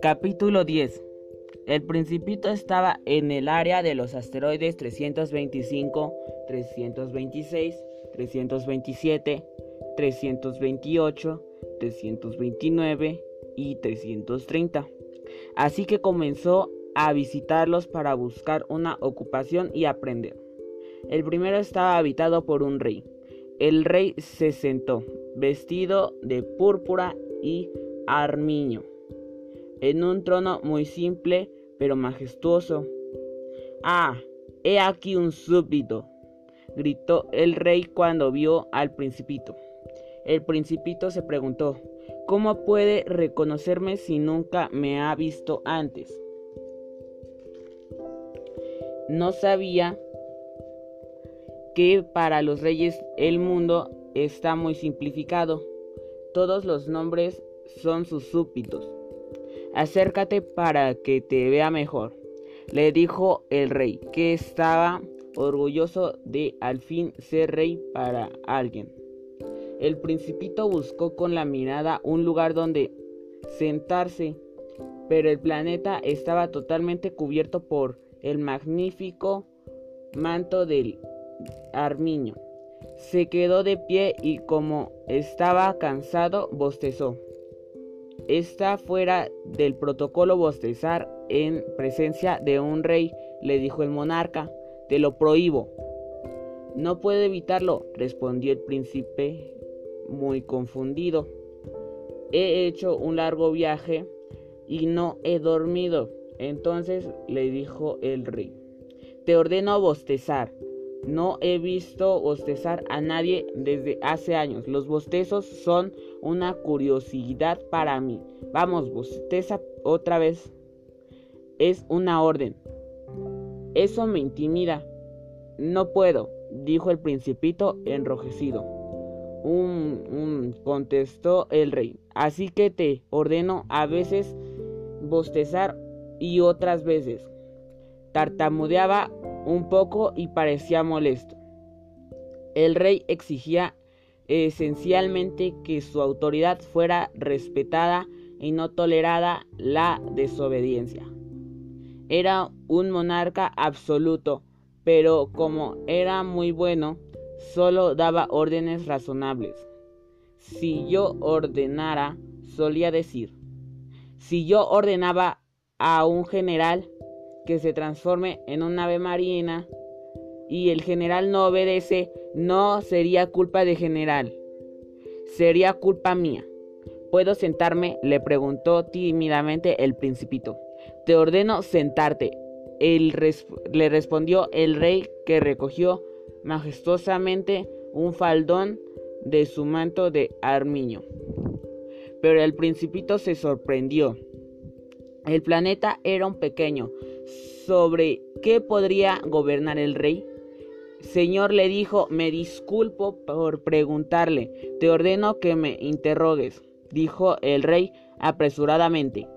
Capítulo 10 El Principito estaba en el área de los asteroides 325, 326, 327, 328, 329 y 330. Así que comenzó a visitarlos para buscar una ocupación y aprender. El primero estaba habitado por un rey. El rey se sentó, vestido de púrpura y armiño en un trono muy simple pero majestuoso. Ah, he aquí un súbdito, gritó el rey cuando vio al principito. El principito se preguntó, ¿cómo puede reconocerme si nunca me ha visto antes? No sabía que para los reyes el mundo está muy simplificado. Todos los nombres son sus súbditos. Acércate para que te vea mejor, le dijo el rey, que estaba orgulloso de al fin ser rey para alguien. El principito buscó con la mirada un lugar donde sentarse, pero el planeta estaba totalmente cubierto por el magnífico manto del armiño. Se quedó de pie y como estaba cansado, bostezó. Está fuera del protocolo bostezar en presencia de un rey, le dijo el monarca. Te lo prohíbo. No puedo evitarlo, respondió el príncipe muy confundido. He hecho un largo viaje y no he dormido. Entonces le dijo el rey, te ordeno bostezar. No he visto bostezar a nadie desde hace años. Los bostezos son una curiosidad para mí. Vamos, bosteza otra vez. Es una orden. Eso me intimida. No puedo, dijo el principito enrojecido. Contestó el rey. Así que te ordeno a veces bostezar y otras veces. Tartamudeaba un poco y parecía molesto. El rey exigía esencialmente que su autoridad fuera respetada y no tolerada la desobediencia. Era un monarca absoluto, pero como era muy bueno, solo daba órdenes razonables. Si yo ordenara, solía decir, si yo ordenaba a un general que se transforme en un ave marina y el general no obedece, no sería culpa de general, sería culpa mía. ¿Puedo sentarme? le preguntó tímidamente el principito. Te ordeno sentarte. le respondió el rey que recogió majestuosamente un faldón de su manto de armiño. Pero el principito se sorprendió. El planeta era un pequeño. ¿Sobre qué podría gobernar el rey? Señor le dijo, me disculpo por preguntarle, te ordeno que me interrogues, dijo el rey apresuradamente.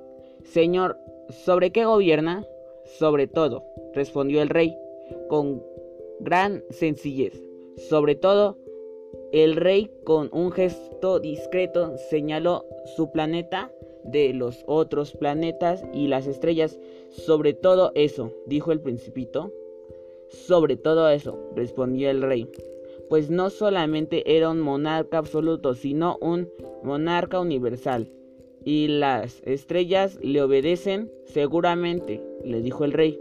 Señor, ¿sobre qué gobierna? Sobre todo, respondió el rey con gran sencillez. Sobre todo, el rey con un gesto discreto señaló su planeta de los otros planetas y las estrellas. Sobre todo eso, dijo el principito. Sobre todo eso, respondió el rey. Pues no solamente era un monarca absoluto, sino un monarca universal. Y las estrellas le obedecen seguramente, le dijo el rey.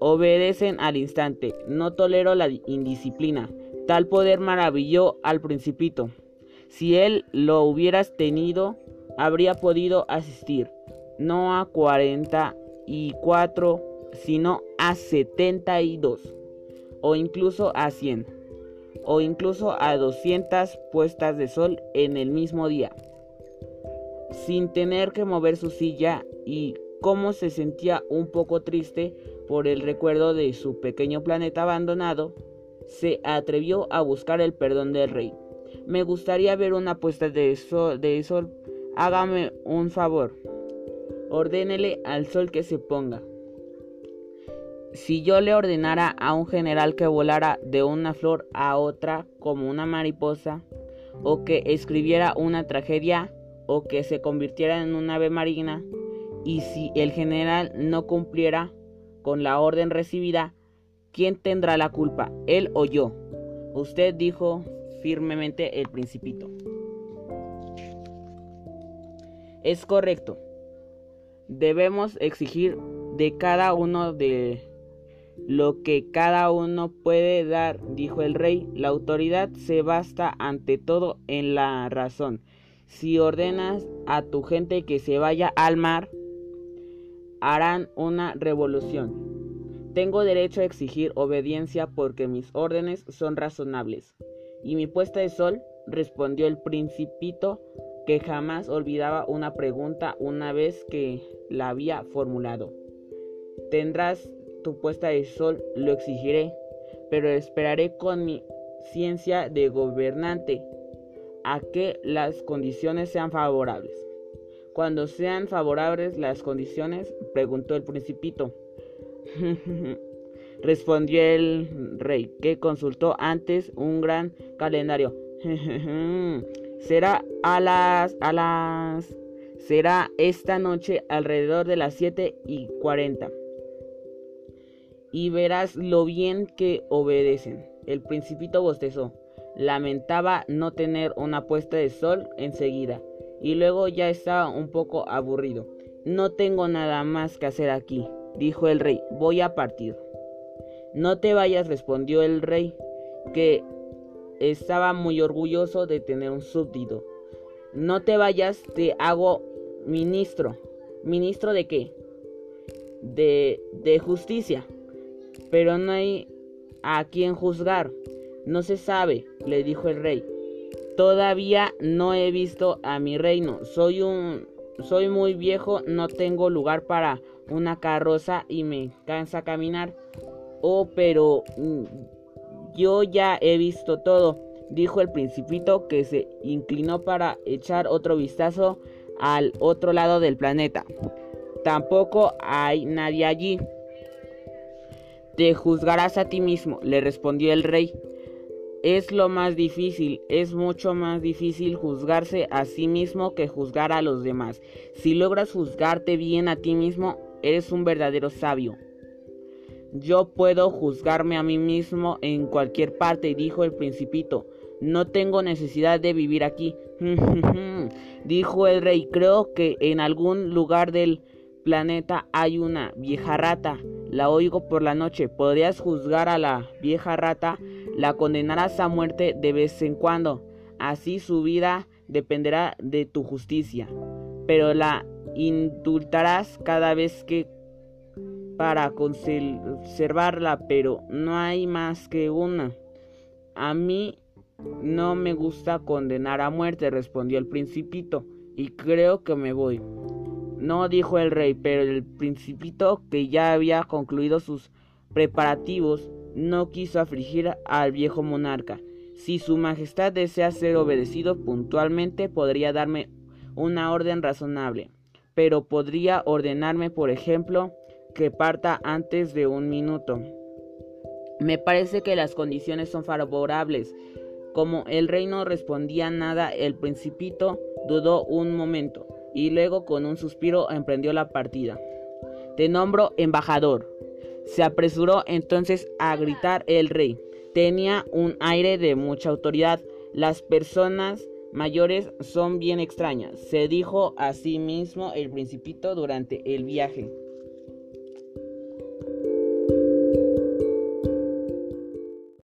Obedecen al instante. No tolero la indisciplina. Tal poder maravilló al principito. Si él lo hubieras tenido, habría podido asistir no a 44, sino a 72, o incluso a 100, o incluso a 200 puestas de sol en el mismo día, sin tener que mover su silla y como se sentía un poco triste por el recuerdo de su pequeño planeta abandonado, se atrevió a buscar el perdón del rey. Me gustaría ver una puesta de de sol Hágame un favor. Ordénele al sol que se ponga. Si yo le ordenara a un general que volara de una flor a otra como una mariposa, o que escribiera una tragedia, o que se convirtiera en un ave marina, y si el general no cumpliera con la orden recibida, ¿quién tendrá la culpa, él o yo? Usted dijo firmemente el principito. Es correcto. Debemos exigir de cada uno de lo que cada uno puede dar, dijo el rey. La autoridad se basta ante todo en la razón. Si ordenas a tu gente que se vaya al mar, harán una revolución. Tengo derecho a exigir obediencia porque mis órdenes son razonables. ¿Y mi puesta de sol? respondió el principito, que jamás olvidaba una pregunta una vez que la había formulado. Tendrás tu puesta de sol, lo exigiré, pero esperaré con mi ciencia de gobernante a que las condiciones sean favorables. Cuando sean favorables las condiciones, preguntó el principito. Respondió el rey, que consultó antes un gran calendario. será a las a las será esta noche alrededor de las 7 y 40. Y verás lo bien que obedecen. El principito bostezó. Lamentaba no tener una puesta de sol enseguida. Y luego ya estaba un poco aburrido. No tengo nada más que hacer aquí, dijo el rey. Voy a partir. No te vayas, respondió el rey, que estaba muy orgulloso de tener un súbdito. No te vayas, te hago ministro. ¿Ministro de qué? De, de justicia. Pero no hay a quien juzgar. No se sabe, le dijo el rey. Todavía no he visto a mi reino. Soy un soy muy viejo, no tengo lugar para una carroza y me cansa caminar. Oh, pero mm, yo ya he visto todo, dijo el principito que se inclinó para echar otro vistazo al otro lado del planeta. Tampoco hay nadie allí. Te juzgarás a ti mismo, le respondió el rey. Es lo más difícil, es mucho más difícil juzgarse a sí mismo que juzgar a los demás. Si logras juzgarte bien a ti mismo, eres un verdadero sabio. Yo puedo juzgarme a mí mismo en cualquier parte, dijo el principito. No tengo necesidad de vivir aquí. dijo el rey. Creo que en algún lugar del planeta hay una vieja rata. La oigo por la noche. ¿Podrías juzgar a la vieja rata? La condenarás a muerte de vez en cuando. Así su vida dependerá de tu justicia. Pero la indultarás cada vez que para conservarla, pero no hay más que una. A mí no me gusta condenar a muerte, respondió el principito, y creo que me voy. No dijo el rey, pero el principito, que ya había concluido sus preparativos, no quiso afligir al viejo monarca. Si su majestad desea ser obedecido puntualmente, podría darme una orden razonable, pero podría ordenarme, por ejemplo, que parta antes de un minuto. Me parece que las condiciones son favorables. Como el rey no respondía nada, el principito dudó un momento y luego con un suspiro emprendió la partida. Te nombro embajador. Se apresuró entonces a gritar el rey. Tenía un aire de mucha autoridad. Las personas mayores son bien extrañas, se dijo a sí mismo el principito durante el viaje.